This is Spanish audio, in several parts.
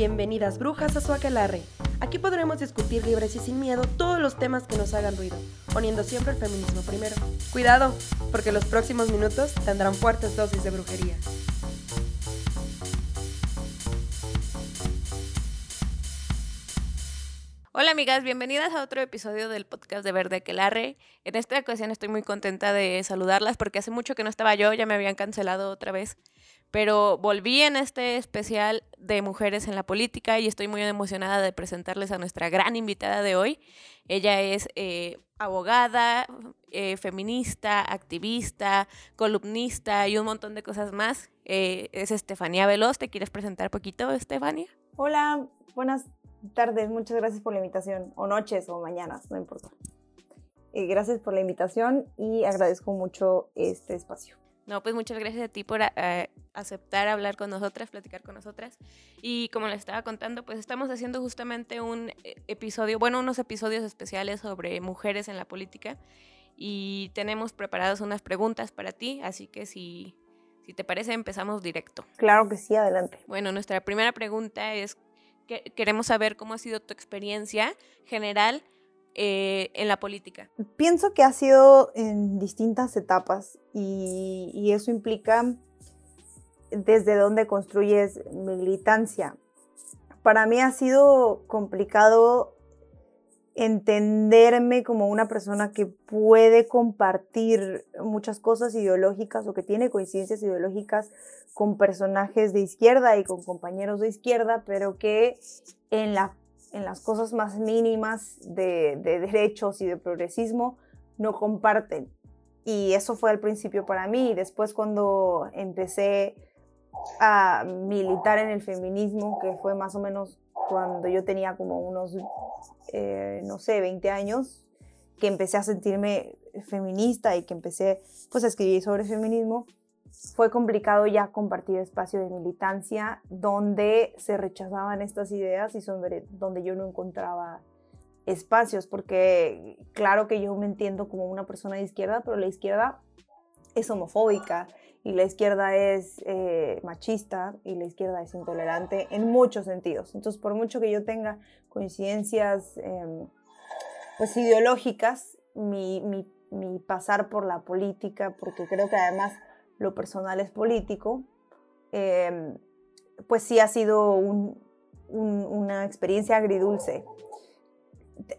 Bienvenidas brujas a su aquelarre. Aquí podremos discutir libres y sin miedo todos los temas que nos hagan ruido, poniendo siempre el feminismo primero. Cuidado, porque los próximos minutos tendrán fuertes dosis de brujería. Hola amigas, bienvenidas a otro episodio del podcast de Verde Aquelarre. En esta ocasión estoy muy contenta de saludarlas porque hace mucho que no estaba yo, ya me habían cancelado otra vez pero volví en este especial de mujeres en la política y estoy muy emocionada de presentarles a nuestra gran invitada de hoy. Ella es eh, abogada, eh, feminista, activista, columnista y un montón de cosas más. Eh, es Estefanía Veloz. ¿Te quieres presentar poquito, Estefanía? Hola, buenas tardes. Muchas gracias por la invitación. O noches o mañanas, no importa. gracias por la invitación y agradezco mucho este espacio. No, pues muchas gracias a ti por eh, aceptar hablar con nosotras, platicar con nosotras. Y como les estaba contando, pues estamos haciendo justamente un eh, episodio, bueno, unos episodios especiales sobre mujeres en la política. Y tenemos preparadas unas preguntas para ti, así que si, si te parece, empezamos directo. Claro que sí, adelante. Bueno, nuestra primera pregunta es, que queremos saber cómo ha sido tu experiencia general eh, en la política? Pienso que ha sido en distintas etapas y, eso implica desde dónde construyes militancia. Para mí ha sido complicado entenderme como una persona que puede compartir muchas cosas ideológicas o que tiene coincidencias ideológicas con personajes de izquierda y con compañeros de izquierda, pero que en la en las cosas más mínimas de, derechos y de progresismo no comparten. Y eso fue al principio para mí. Después cuando empecé a militar en el feminismo, que fue más o menos cuando yo tenía como unos, eh, no sé, 20 años, que empecé a sentirme feminista y que empecé pues a escribir sobre feminismo, fue complicado ya compartir espacio de militancia donde se rechazaban estas ideas y donde yo no encontraba espacios, porque claro que yo me entiendo como una persona de izquierda, pero la izquierda es homofóbica y la izquierda es eh, machista y la izquierda es intolerante en muchos sentidos. Entonces, por mucho que yo tenga coincidencias em, pues ideológicas, mi, mi pasar por la política, porque creo que además lo personal es político, em, pues sí ha sido una experiencia agridulce.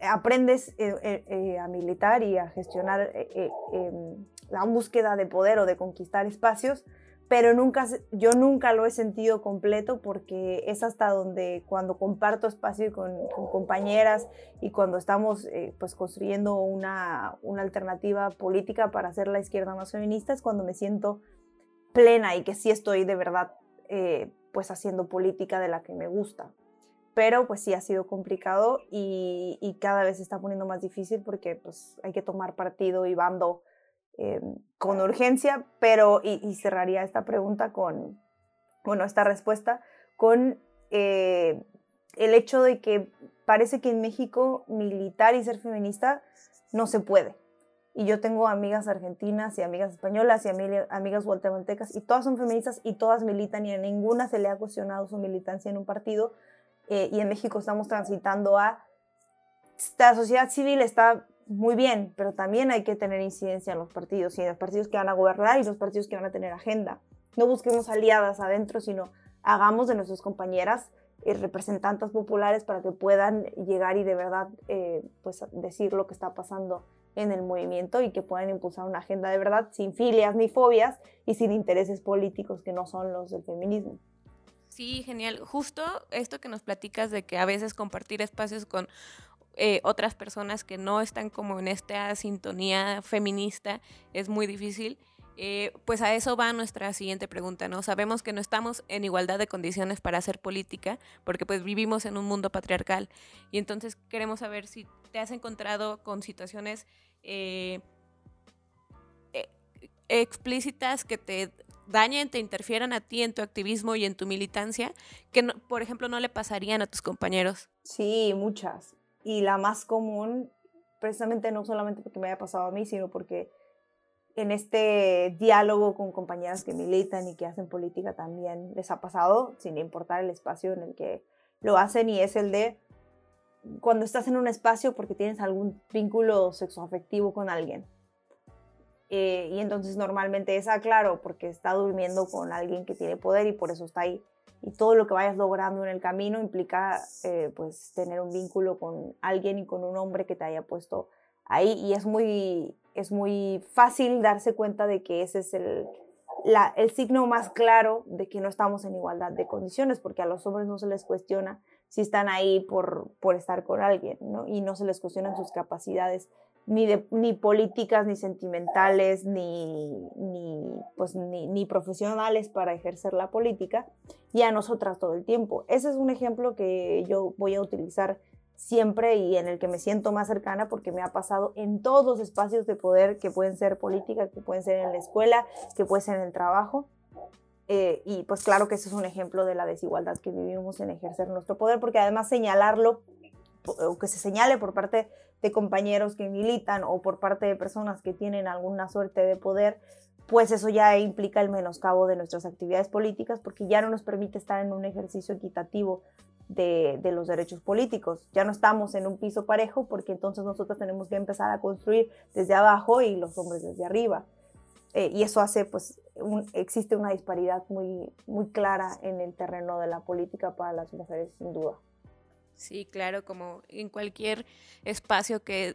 Aprendes eh, eh, eh, a militar y a gestionar em, la búsqueda de poder o de conquistar espacios, pero nunca, yo nunca lo he sentido completo porque es hasta donde cuando comparto espacio con, compañeras y cuando estamos pues construyendo una, una, alternativa política para hacer la izquierda más feminista es cuando me siento plena y que sí estoy de verdad eh, pues haciendo política de la que me gusta. Pero pues sí ha sido complicado y, cada vez se está poniendo más difícil porque pues hay que tomar partido y bando eh, con urgencia, pero y, cerraría esta pregunta con, bueno, esta respuesta con eh, el hecho de que parece que en México militar y ser feminista no se puede. Y yo tengo amigas argentinas y amigas españolas y amigas guatemaltecas y todas son feministas y todas militan y a ninguna se le ha cuestionado su militancia en un partido eh, y en México estamos transitando a la sociedad civil está muy bien, pero también hay que tener incidencia en los partidos y en los partidos que van a gobernar y los partidos que van a tener agenda. No busquemos aliadas adentro, sino hagamos de nuestras compañeras eh, representantes populares para que puedan llegar y de verdad eh, pues decir lo que está pasando en el movimiento y que puedan impulsar una agenda de verdad sin filias ni fobias y sin intereses políticos que no son los del feminismo. Sí, genial. Justo esto que nos platicas de que a veces compartir espacios con eh, otras personas que no están como en esta sintonía feminista es muy difícil. Eh, pues a eso va nuestra siguiente pregunta, ¿no? Sabemos que no estamos en igualdad de condiciones para hacer política, porque pues vivimos en un mundo patriarcal. Y entonces queremos saber si te has encontrado con situaciones eh, eh, explícitas que te dañen, te interfieran a ti en tu activismo y en tu militancia, que por ejemplo no le pasarían a tus compañeros. Sí, muchas. Y la más común, precisamente no solamente porque me haya pasado a mí, sino porque en este diálogo con compañeras que militan y que hacen política también les ha pasado, sin importar el espacio en el que lo hacen y es el de cuando estás en un espacio porque tienes algún vínculo sexoafectivo con alguien. Eh, y entonces normalmente es, ah, claro, porque está durmiendo con alguien que tiene poder y por eso está ahí. Y todo lo que vayas logrando en el camino implica eh, pues tener un vínculo con alguien y con un hombre que te haya puesto ahí. Y es muy, es muy fácil darse cuenta de que ese es el, la, el signo más claro de que no estamos en igualdad de condiciones, porque a los hombres no se les cuestiona si están ahí por, por estar con alguien, ¿no? Y no se les cuestionan sus capacidades ni, de, ni políticas, ni sentimentales, ni, ni, pues, ni, ni, profesionales para ejercer la política, y a nosotras todo el tiempo. Ese es un ejemplo que yo voy a utilizar siempre y en el que me siento más cercana porque me ha pasado en todos los espacios de poder que pueden ser política, que pueden ser en la escuela, que pueden ser en el trabajo. Eh, y pues claro que ese es un ejemplo de la desigualdad que vivimos en ejercer nuestro poder, porque además señalarlo, o que se señale por parte de compañeros que militan o por parte de personas que tienen alguna suerte de poder, pues eso ya implica el menoscabo de nuestras actividades políticas, porque ya no nos permite estar en un ejercicio equitativo de, los derechos políticos. Ya no estamos en un piso parejo porque entonces nosotros tenemos que empezar a construir desde abajo y los hombres desde arriba. Eh, y eso hace, pues, existe una disparidad muy, muy clara en el terreno de la política para las mujeres, sin duda. Sí, claro, como en cualquier espacio que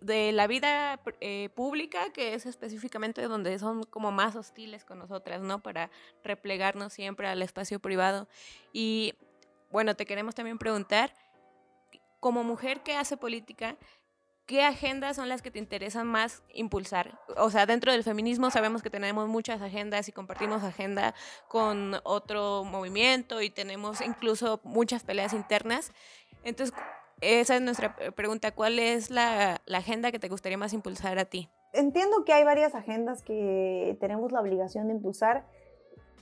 de la vida eh, pública, que es específicamente donde son como más hostiles con nosotras, ¿no? Para replegarnos siempre al espacio privado. Y bueno, te queremos también preguntar, como mujer que hace política, ¿qué agendas son las que te interesan más impulsar? O sea, dentro del feminismo sabemos que tenemos muchas agendas y compartimos agenda con otro movimiento y tenemos incluso muchas peleas internas. Entonces, esa es nuestra pregunta. ¿Cuál es la, la agenda que te gustaría más impulsar a ti? Entiendo que hay varias agendas que tenemos la obligación de impulsar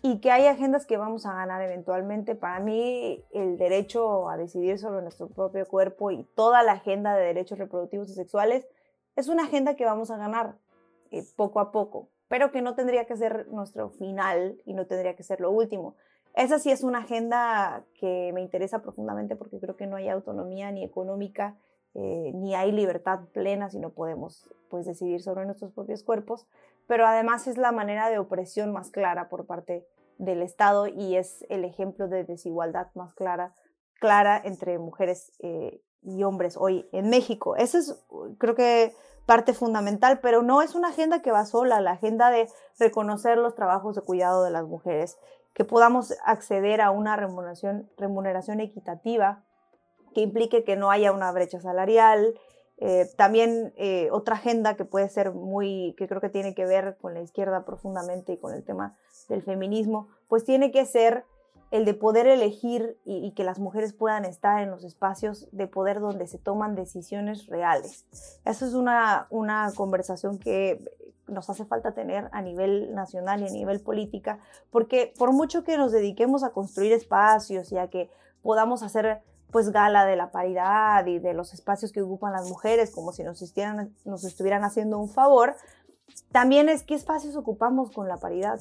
y que hay agendas que vamos a ganar eventualmente. Para mí, el derecho a decidir sobre nuestro propio cuerpo y toda la agenda de derechos reproductivos y sexuales es una agenda que vamos a ganar eh, poco a poco, pero que no tendría que ser nuestro final y no tendría que ser lo último. Esa sí es una agenda que me interesa profundamente porque creo que no hay autonomía ni económica eh, ni hay libertad plena si no podemos pues, decidir sobre nuestros propios cuerpos pero además es la manera de opresión más clara por parte del Estado y es el ejemplo de desigualdad más clara, clara entre mujeres eh, y hombres hoy en México. Eso es, creo que, parte fundamental, pero no es una agenda que va sola, la agenda de reconocer los trabajos de cuidado de las mujeres, que podamos acceder a una remuneración, remuneración equitativa que implique que no haya una brecha salarial, eh, también eh, otra agenda que puede ser muy, que creo que tiene que ver con la izquierda profundamente y con el tema del feminismo, pues tiene que ser el de poder elegir y, que las mujeres puedan estar en los espacios de poder donde se toman decisiones reales. Eso es una, una conversación que nos hace falta tener a nivel nacional y a nivel política, porque por mucho que nos dediquemos a construir espacios y a que podamos hacer pues gala de la paridad y de los espacios que ocupan las mujeres, como si nos, estuvieran haciendo un favor, también es qué espacios ocupamos con la paridad,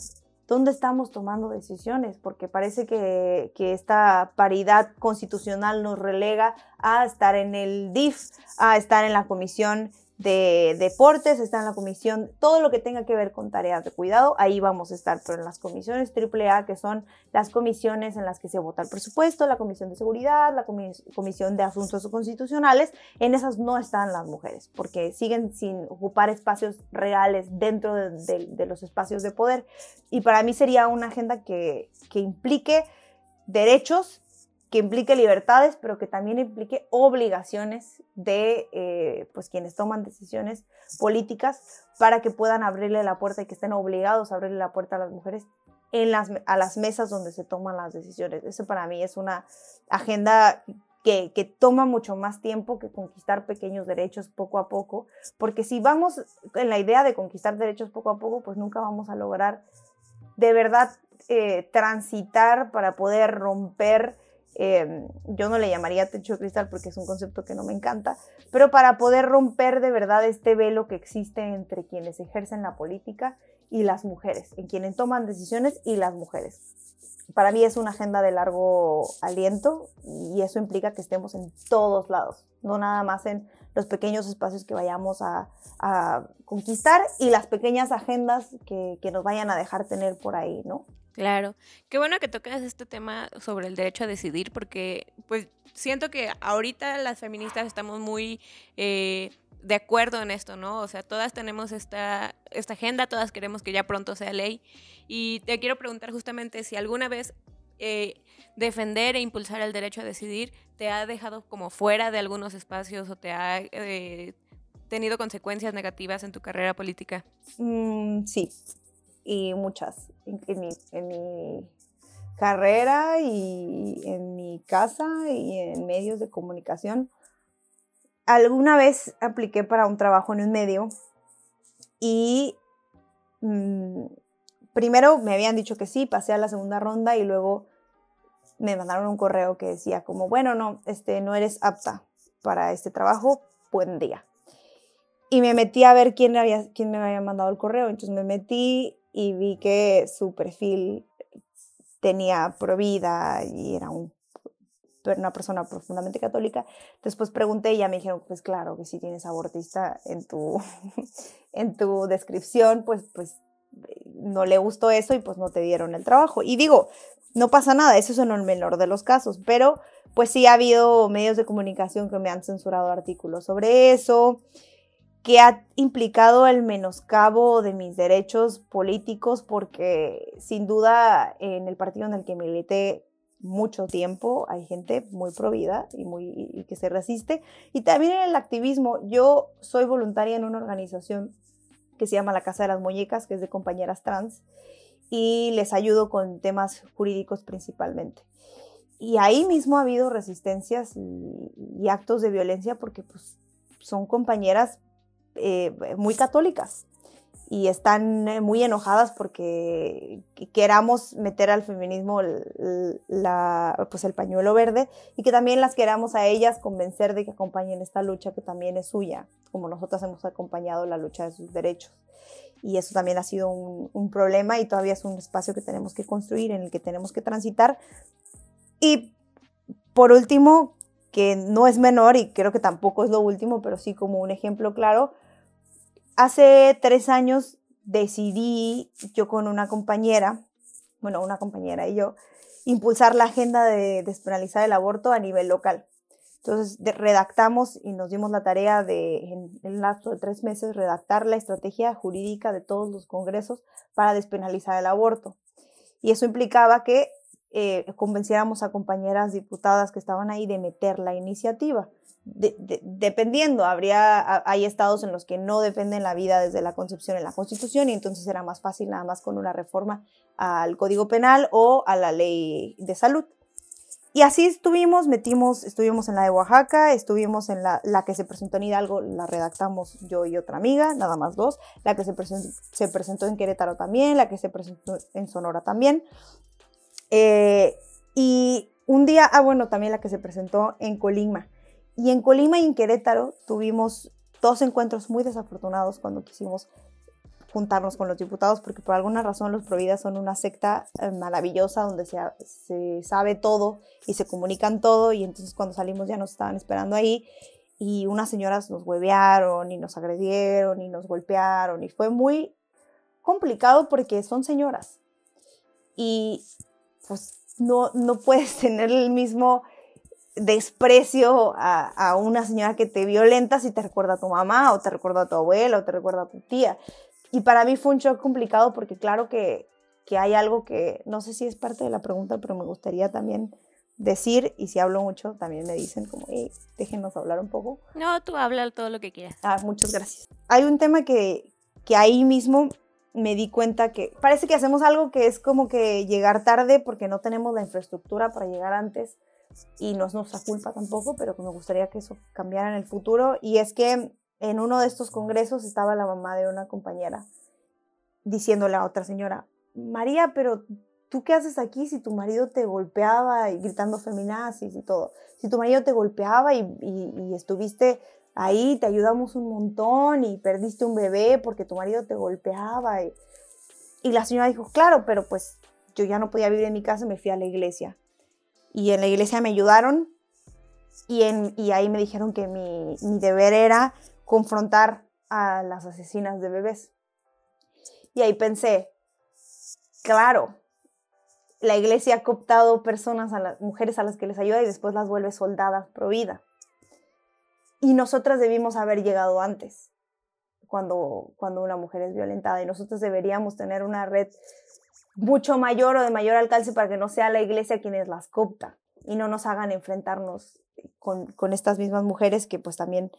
dónde estamos tomando decisiones, porque parece que, esta paridad constitucional nos relega a estar en el DIF, a estar en la comisión de deportes, está en la comisión, todo lo que tenga que ver con tareas de cuidado, ahí vamos a estar, pero en las comisiones AAA, que son las comisiones en las que se vota el presupuesto, la comisión de seguridad, la comisión de asuntos constitucionales, en esas no están las mujeres, porque siguen sin ocupar espacios reales dentro de, de los espacios de poder. Y para mí sería una agenda que, que implique derechos que implique libertades, pero que también implique obligaciones de eh, pues quienes toman decisiones políticas para que puedan abrirle la puerta y que estén obligados a abrirle la puerta a las mujeres en las, a las mesas donde se toman las decisiones. Eso para mí es una agenda que, que, toma mucho más tiempo que conquistar pequeños derechos poco a poco, porque si vamos en la idea de conquistar derechos poco a poco, pues nunca vamos a lograr de verdad eh, transitar para poder romper Em, yo no le llamaría techo de cristal porque es un concepto que no me encanta, pero para poder romper de verdad este velo que existe entre quienes ejercen la política y las mujeres, en quienes toman decisiones y las mujeres. para mí es una agenda de largo aliento y eso implica que estemos en todos lados, no nada más en los pequeños espacios que vayamos a, conquistar y las pequeñas agendas que, que, nos vayan a dejar tener por ahí, ¿no? Claro, qué bueno que tocas este tema sobre el derecho a decidir porque pues siento que ahorita las feministas estamos muy... Eh, de acuerdo en esto, ¿no? O sea, todas tenemos esta, esta agenda, todas queremos que ya pronto sea ley. Y te quiero preguntar justamente si alguna vez eh, defender e impulsar el derecho a decidir te ha dejado como fuera de algunos espacios o te ha eh, tenido consecuencias negativas en tu carrera política. Mm, sí, y muchas. En, mi, carrera y en mi casa y en medios de comunicación alguna vez apliqué para un trabajo en un medio y mm, primero me habían dicho que sí, pasé a la segunda ronda y luego me mandaron un correo que decía como, bueno, no, este, no eres apta para este trabajo, buen día. Y me metí a ver quién, había, quién me había mandado el correo, entonces me metí y vi que su perfil tenía provida y era una persona profundamente católica. Después pregunté y ya me dijeron, pues claro, que si tienes abortista en tu, en tu descripción, pues, pues no le gustó eso y pues no te dieron el trabajo. Y digo, no pasa nada, eso es en el menor de los casos, pero pues sí ha habido medios de comunicación que me han censurado artículos sobre eso, que ha implicado el menoscabo de mis derechos políticos, porque sin duda en el partido en el que milité mucho tiempo, hay gente muy provida y, muy, y que se resiste. Y también en el activismo, yo soy voluntaria en una organización que se llama la Casa de las Muñecas, que es de compañeras trans, y les ayudo con temas jurídicos principalmente. Y ahí mismo ha habido resistencias y, actos de violencia porque pues, son compañeras eh, muy católicas y están eh, muy enojadas porque queramos meter al feminismo la, pues el pañuelo verde y que también las queramos a ellas convencer de que acompañen esta lucha que también es suya, como nosotras hemos acompañado la lucha de sus derechos. Y eso también ha sido un, un problema y todavía es un espacio que tenemos que construir, en el que tenemos que transitar. Y por último, que no es menor y creo que tampoco es lo último, pero sí como un ejemplo claro, Hace tres años decidí yo con una compañera, bueno, una compañera y yo, impulsar la agenda de despenalizar el aborto a nivel local. Entonces redactamos y nos dimos la tarea de, en el lapso de tres meses, redactar la estrategia jurídica de todos los congresos para despenalizar el aborto. Y eso implicaba que eh, convenciéramos a compañeras diputadas que estaban ahí de meter la iniciativa dependiendo, habría, hay estados en los que no dependen la vida desde la concepción en la Constitución y entonces era más fácil nada más con una reforma al Código Penal o a la ley de salud. Y así estuvimos, metimos, estuvimos en la de Oaxaca, estuvimos en la, la que se presentó en Hidalgo, la redactamos yo y otra amiga, nada más dos, la que se, presentó, se presentó en Querétaro también, la que se presentó en Sonora también. Eh, y un día, ah bueno, también la que se presentó en Colima. Y en Colima y en Querétaro tuvimos dos encuentros muy desafortunados cuando quisimos juntarnos con los diputados, porque por alguna razón los Providas son una secta eh, maravillosa donde se, se, sabe todo y se comunican todo, y entonces cuando salimos ya nos estaban esperando ahí, y unas señoras nos huevearon y nos agredieron y nos golpearon, y fue muy complicado porque son señoras, y pues no, no puedes tener el mismo desprecio a, una señora que te violenta si te recuerda a tu mamá o te recuerda a tu abuela o te recuerda a tu tía. Y para mí fue un shock complicado porque claro que, que hay algo que no sé si es parte de la pregunta, pero me gustaría también decir, y si hablo mucho, también me dicen como, hey, déjenos hablar un poco. No, tú habla todo lo que quieras. Ah, muchas gracias. Hay un tema que, que ahí mismo me di cuenta que parece que hacemos algo que es como que llegar tarde porque no tenemos la infraestructura para llegar antes y no es nuestra culpa tampoco, pero que me gustaría que eso cambiara en el futuro. Y es que en uno de estos congresos estaba la mamá de una compañera diciéndole a otra señora, María, pero ¿tú qué haces aquí si tu marido te golpeaba y gritando feminazis y todo? Si tu marido te golpeaba y, y, estuviste ahí, te ayudamos un montón y perdiste un bebé porque tu marido te golpeaba. Y, y la señora dijo, claro, pero pues yo ya no podía vivir en mi casa, me fui a la iglesia. Y en la iglesia me ayudaron y, en, y ahí me dijeron que mi, mi deber era confrontar a las asesinas de bebés. Y ahí pensé, claro, la iglesia ha cooptado personas, a las mujeres a las que les ayuda y después las vuelve soldadas pro vida. Y nosotras debimos haber llegado antes, cuando, cuando una mujer es violentada, y nosotros deberíamos tener una red mucho mayor o de mayor alcance para que no sea la iglesia quienes las coopta y no nos hagan enfrentarnos con, con estas mismas mujeres que pues también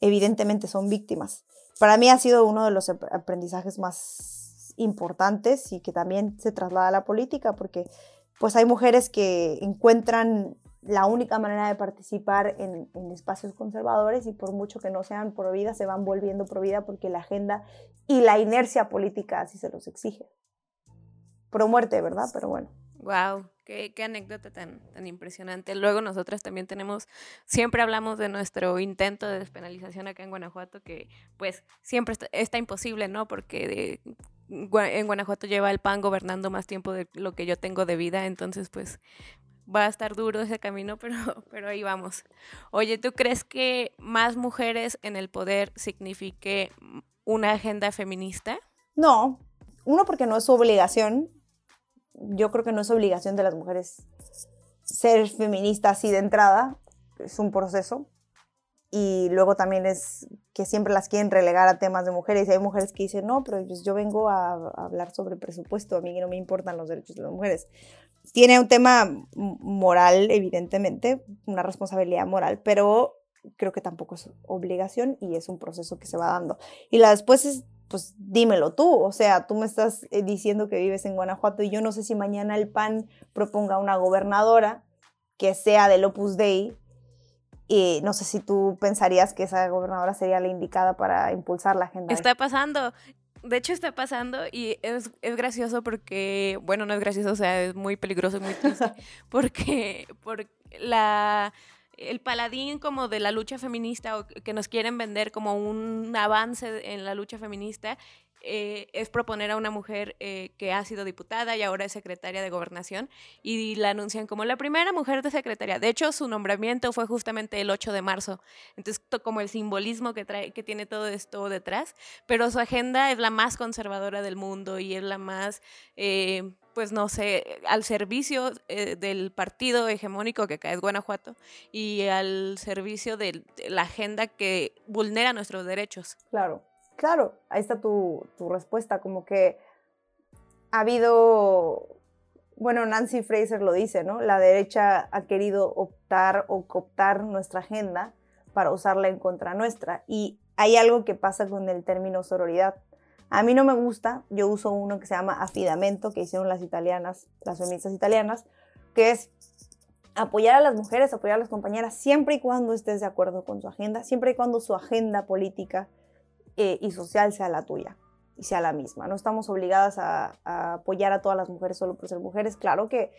evidentemente son víctimas. Para mí ha sido uno de los aprendizajes más importantes y que también se traslada a la política porque pues hay mujeres que encuentran la única manera de participar en, espacios conservadores y por mucho que no sean pro se van volviendo pro porque la agenda y la inercia política así se los exige. Pro muerte, ¿verdad? Pero bueno. Wow, qué, qué, anécdota tan, tan impresionante. Luego nosotras también tenemos, siempre hablamos de nuestro intento de despenalización acá en Guanajuato, que pues siempre está, imposible, ¿no? Porque en Guanajuato lleva el PAN gobernando más tiempo de lo que yo tengo de vida, entonces pues va a estar duro ese camino, pero, pero ahí vamos. Oye, ¿tú crees que más mujeres en el poder signifique una agenda feminista? No, uno porque no es su obligación, yo creo que no es obligación de las mujeres ser feministas así de entrada, es un proceso. Y luego también es que siempre las quieren relegar a temas de mujeres. Y hay mujeres que dicen, no, pero pues yo vengo a, hablar sobre presupuesto, a mí no me importan los derechos de las mujeres. Tiene un tema moral, evidentemente, una responsabilidad moral, pero creo que tampoco es obligación y es un proceso que se va dando. Y la después es pues dímelo tú, o sea, tú me estás eh, diciendo que vives en Guanajuato y yo no sé si mañana el PAN proponga una gobernadora que sea del Opus Dei y no sé si tú pensarías que esa gobernadora sería la indicada para impulsar la agenda. Está pasando. De hecho, está pasando y es, es, gracioso porque, bueno, no es gracioso, o sea, es muy peligroso y muy triste. porque, porque la el paladín como de la lucha feminista o que nos quieren vender como un avance en la lucha feminista eh, es proponer a una mujer eh, que ha sido diputada y ahora es secretaria de gobernación y la anuncian como la primera mujer de secretaria. De hecho, su nombramiento fue justamente el 8 de marzo. Entonces, como el simbolismo que, trae, que tiene todo esto detrás, pero su agenda es la más conservadora del mundo y es la más... Eh, pues no sé, al servicio eh, del partido hegemónico que acá es Guanajuato y al servicio de la agenda que vulnera nuestros derechos. Claro, claro, ahí está tu, tu respuesta, como que ha habido, bueno, Nancy Fraser lo dice, ¿no? La derecha ha querido optar o cooptar nuestra agenda para usarla en contra nuestra y hay algo que pasa con el término sororidad a mí no me gusta, yo uso uno que se llama afidamento, que hicieron las italianas, las feministas italianas, que es apoyar a las mujeres, apoyar a las compañeras, siempre y cuando estés de acuerdo con su agenda, siempre y cuando su agenda política eh, y social sea la tuya y sea la misma. No estamos obligadas a, a, apoyar a todas las mujeres solo por ser mujeres. Claro que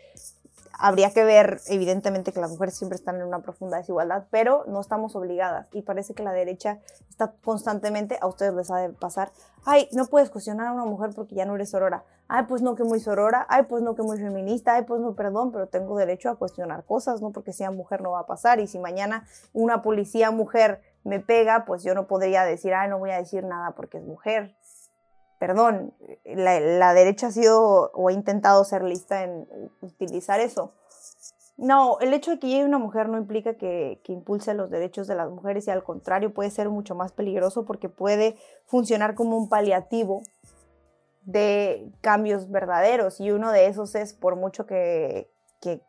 habría que ver, evidentemente, que las mujeres siempre están en una profunda desigualdad, pero no estamos obligadas. Y parece que la derecha está constantemente, a ustedes les ha de pasar, ay, no puedes cuestionar a una mujer porque ya no eres sorora. Ay, pues no que muy sorora, ay, pues no que muy feminista, ay, pues no, perdón, pero tengo derecho a cuestionar cosas, ¿no? Porque sea mujer no va a pasar. Y si mañana una policía mujer me pega, pues yo no podría decir, ay, no voy a decir nada porque es mujer perdón, la, derecha ha sido o ha intentado ser lista en utilizar eso. No, el hecho de que llegue una mujer no implica que, impulse los derechos de las mujeres y al contrario puede ser mucho más peligroso porque puede funcionar como un paliativo de cambios verdaderos y uno de esos es, por mucho que, que,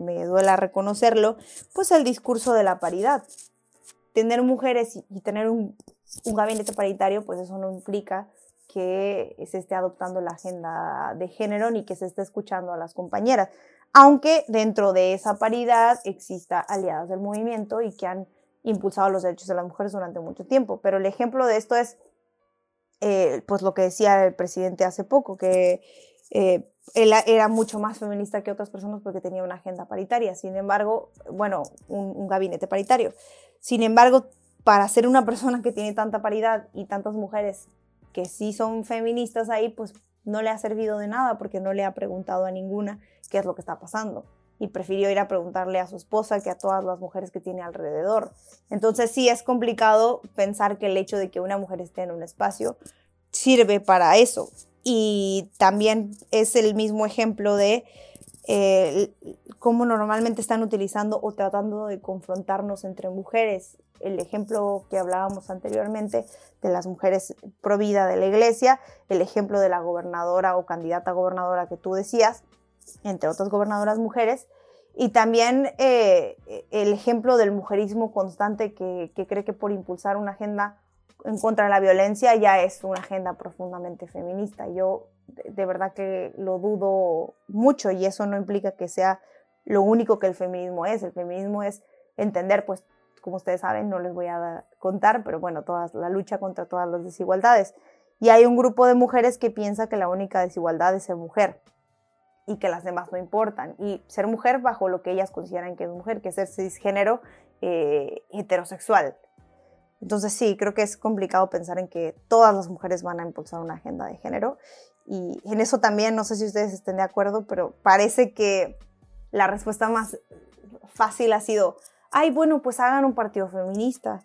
me duela reconocerlo, pues el discurso de la paridad. Tener mujeres y, tener un gabinete paritario, pues eso no implica que se esté adoptando la agenda de género ni que se esté escuchando a las compañeras, aunque dentro de esa paridad exista aliadas del movimiento y que han impulsado los derechos de las mujeres durante mucho tiempo. Pero el ejemplo de esto es, eh, pues lo que decía el presidente hace poco, que eh, él era mucho más feminista que otras personas porque tenía una agenda paritaria, sin embargo, bueno, un, un gabinete paritario. Sin embargo, para ser una persona que tiene tanta paridad y tantas mujeres que sí son feministas ahí, pues no le ha servido de nada porque no le ha preguntado a ninguna qué es lo que está pasando y prefirió ir a preguntarle a su esposa que a todas las mujeres que tiene alrededor. Entonces sí es complicado pensar que el hecho de que una mujer esté en un espacio sirve para eso. Y también es el mismo ejemplo de eh, cómo normalmente están utilizando o tratando de confrontarnos entre mujeres. El ejemplo que hablábamos anteriormente de las mujeres pro vida de la iglesia, el ejemplo de la gobernadora o candidata gobernadora que tú decías, entre otras gobernadoras mujeres, y también eh, el ejemplo del mujerismo constante que, cree que por impulsar una agenda en contra de la violencia ya es una agenda profundamente feminista. Yo de, verdad que lo dudo mucho y eso no implica que sea lo único que el feminismo es. El feminismo es entender, pues, como ustedes saben, no les voy a contar, pero bueno, toda la lucha contra todas las desigualdades. Y hay un grupo de mujeres que piensa que la única desigualdad es ser mujer y que las demás no importan. Y ser mujer bajo lo que ellas consideran que es mujer, que es ser cisgénero eh, heterosexual. Entonces sí, creo que es complicado pensar en que todas las mujeres van a impulsar una agenda de género. Y en eso también, no sé si ustedes estén de acuerdo, pero parece que la respuesta más fácil ha sido, ay, bueno, pues hagan un partido feminista.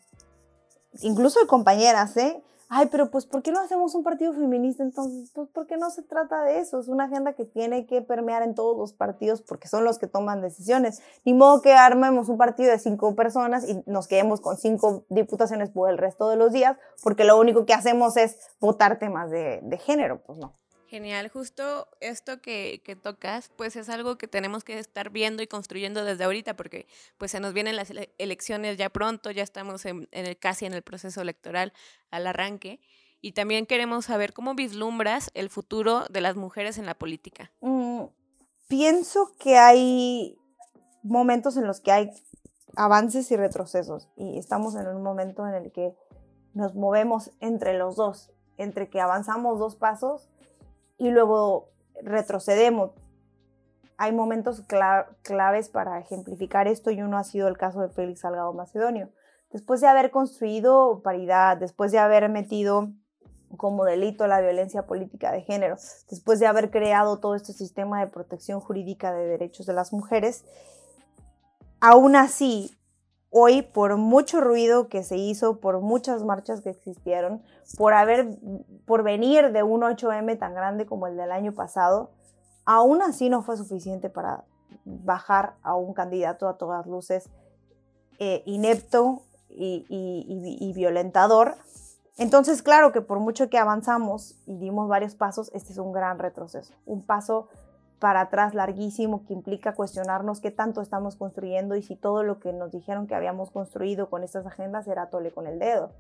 Incluso de compañeras, ¿eh? ay, pero pues, ¿por qué no hacemos un partido feminista entonces? Pues porque no se trata de eso, es una agenda que tiene que permear en todos los partidos porque son los que toman decisiones. Ni modo que armemos un partido de cinco personas y nos quedemos con cinco diputaciones por el resto de los días porque lo único que hacemos es votar temas de, de género, pues no. Genial, justo esto que, tocas, pues es algo que tenemos que estar viendo y construyendo desde ahorita, porque pues se nos vienen las elecciones ya pronto, ya estamos en, el, casi en el proceso electoral al arranque, y también queremos saber cómo vislumbras el futuro de las mujeres en la política. Mm, pienso que hay momentos en los que hay avances y retrocesos, y estamos en un momento en el que nos movemos entre los dos, entre que avanzamos dos pasos y luego retrocedemos. Hay momentos claves para ejemplificar esto y uno ha sido el caso de Félix Salgado Macedonio. Después de haber construido paridad, después de haber metido como delito la violencia política de género, después de haber creado todo este sistema de protección jurídica de derechos de las mujeres, aún así hoy por mucho ruido que se hizo, por muchas marchas que existieron, por haber, por venir de un 8M tan grande como el del año pasado, aún así no fue suficiente para bajar a un candidato a todas luces eh, inepto y, y violentador. Entonces, claro que por mucho que avanzamos y dimos varios pasos, este es un gran retroceso, un paso para atrás larguísimo que implica cuestionarnos qué tanto estamos construyendo y si todo lo que nos dijeron que habíamos construido con estas agendas era tole con el dedo.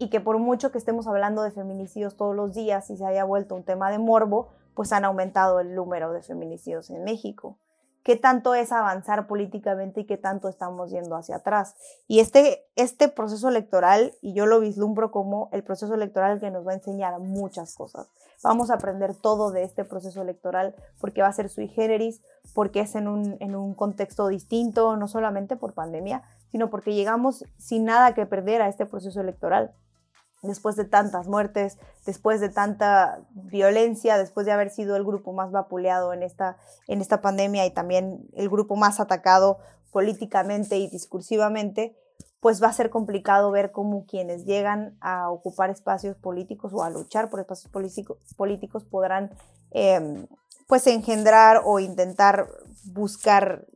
Y que por mucho que estemos hablando de feminicidios todos los días y se haya vuelto un tema de morbo, pues han aumentado el número de feminicidios en México qué tanto es avanzar políticamente y qué tanto estamos yendo hacia atrás. Y este, este proceso electoral, y yo lo vislumbro como el proceso electoral que nos va a enseñar muchas cosas. Vamos a aprender todo de este proceso electoral porque va a ser sui generis, porque es en un, en un contexto distinto, no solamente por pandemia, sino porque llegamos sin nada que perder a este proceso electoral después de tantas muertes, después de tanta violencia, después de haber sido el grupo más vapuleado en esta, en esta pandemia y también el grupo más atacado políticamente y discursivamente, pues va a ser complicado ver cómo quienes llegan a ocupar espacios políticos o a luchar por espacios políticos podrán em, pues engendrar o intentar buscar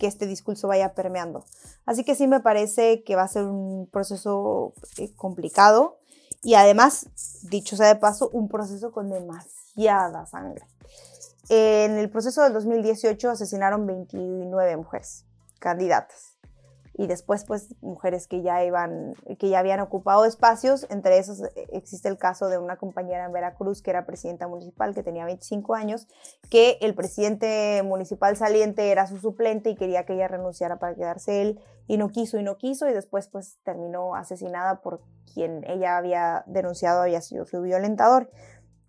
que este discurso vaya permeando. Así que sí me parece que va a ser un proceso eh, complicado, y además, dicho sea de paso, un proceso con demasiada sangre. En el proceso del 2018 asesinaron 29 mujeres candidatas y después pues mujeres que ya iban que ya habían ocupado espacios entre esos eh, existe el caso de una compañera en Veracruz que era presidenta municipal que tenía 25 años que el presidente municipal saliente era su suplente y quería que ella renunciara para quedarse él y no quiso y no quiso y después pues terminó asesinada por quien ella había denunciado había sido su violentador.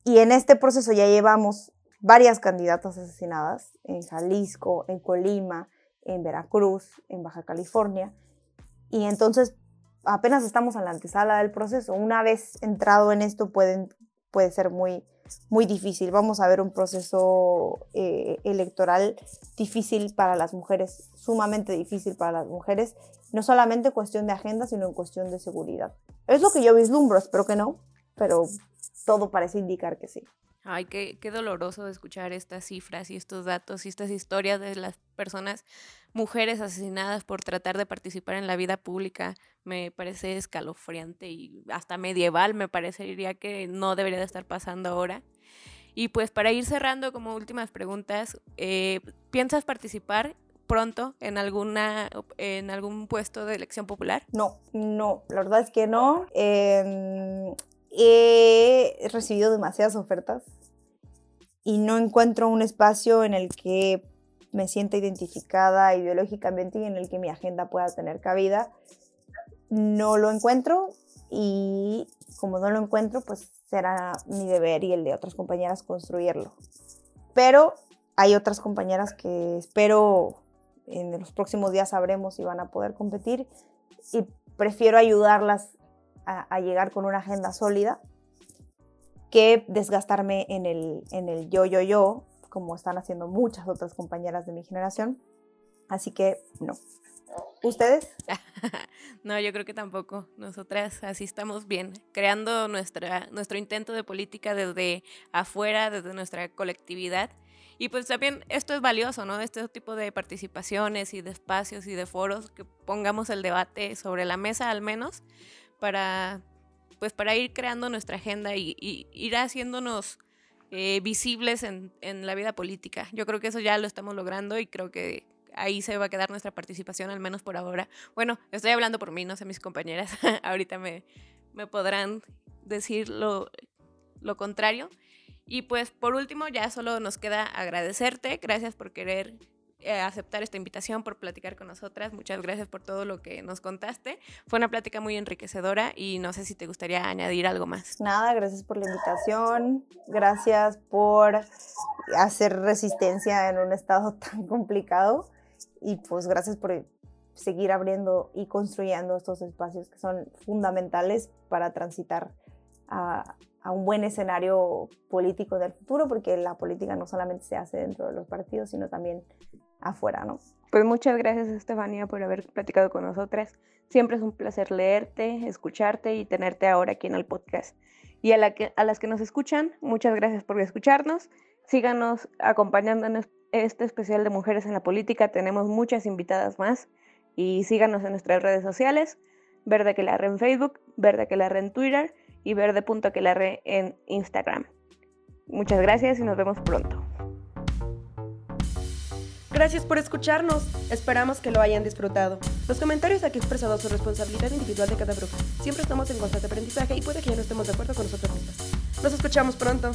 Y en este proceso ya llevamos varias candidatas asesinadas en Jalisco en Colima en Veracruz, en Baja California. Y entonces apenas estamos en la antesala del proceso. Una vez entrado en esto pueden, puede ser muy, muy difícil. Vamos a ver un proceso eh, electoral difícil para las mujeres, sumamente difícil para las mujeres, no solamente en cuestión de agenda, sino en cuestión de seguridad. Es lo que yo vislumbro, espero que no, pero todo parece indicar que sí. Ay, qué, qué doloroso escuchar estas cifras y estos datos y estas historias de las personas, mujeres asesinadas por tratar de participar en la vida pública. Me parece escalofriante y hasta medieval me parecería que no debería de estar pasando ahora. Y pues para ir cerrando como últimas preguntas, eh, ¿piensas participar pronto en alguna en algún puesto de elección popular? No, no, la verdad es que no. He recibido demasiadas ofertas y no encuentro un espacio en el que me sienta identificada ideológicamente y en el que mi agenda pueda tener cabida. No lo encuentro y como no lo encuentro, pues será mi deber y el de otras compañeras construirlo. Pero hay otras compañeras que espero en los próximos días sabremos si van a poder competir y prefiero ayudarlas a, llegar con una agenda sólida que desgastarme en el, en el yo, yo, yo, como están haciendo muchas otras compañeras de mi generación. Así que no. ¿Ustedes? no, yo creo que tampoco. Nosotras así estamos bien, creando nuestra, nuestro intento de política desde afuera, desde nuestra colectividad. Y pues también esto es valioso, ¿no? Este tipo de participaciones y de espacios y de foros que pongamos el debate sobre la mesa al menos para, pues para ir creando nuestra agenda y, ir haciéndonos eh, visibles en, la vida política. Yo creo que eso ya lo estamos logrando y creo que ahí se va a quedar nuestra participación, al menos por ahora. Bueno, estoy hablando por mí, no sé mis compañeras, ahorita me, podrán decir lo contrario. Y pues por último, ya solo nos queda agradecerte. Gracias por querer eh, aceptar esta invitación, por platicar con nosotras. Muchas gracias por todo lo que nos contaste. Fue una plática muy enriquecedora y no sé si te gustaría añadir algo más. Nada, gracias por la invitación. Gracias por hacer resistencia en un estado tan complicado. Y pues gracias por seguir abriendo y construyendo estos espacios que son fundamentales para transitar a, a un buen escenario político del futuro, porque la política no solamente se hace dentro de los partidos, sino también afuera, ¿no? Pues muchas gracias, Estefanía, por haber platicado con nosotras. Siempre es un placer leerte, escucharte y tenerte ahora aquí en el podcast. Y a, la que, a las que nos escuchan, muchas gracias por escucharnos. Síganos acompañando en este especial de Mujeres en la Política. Tenemos muchas invitadas más. Y síganos en nuestras redes sociales. Verde que la en Facebook, Verde que la en Twitter y verde.quelarre en Instagram. Muchas gracias y nos vemos pronto. Gracias por escucharnos. Esperamos que lo hayan disfrutado. Los comentarios aquí expresados son responsabilidad individual de cada bruja. Siempre estamos en constante aprendizaje y puede que ya no estemos de acuerdo con nosotros mismos. Nos escuchamos pronto.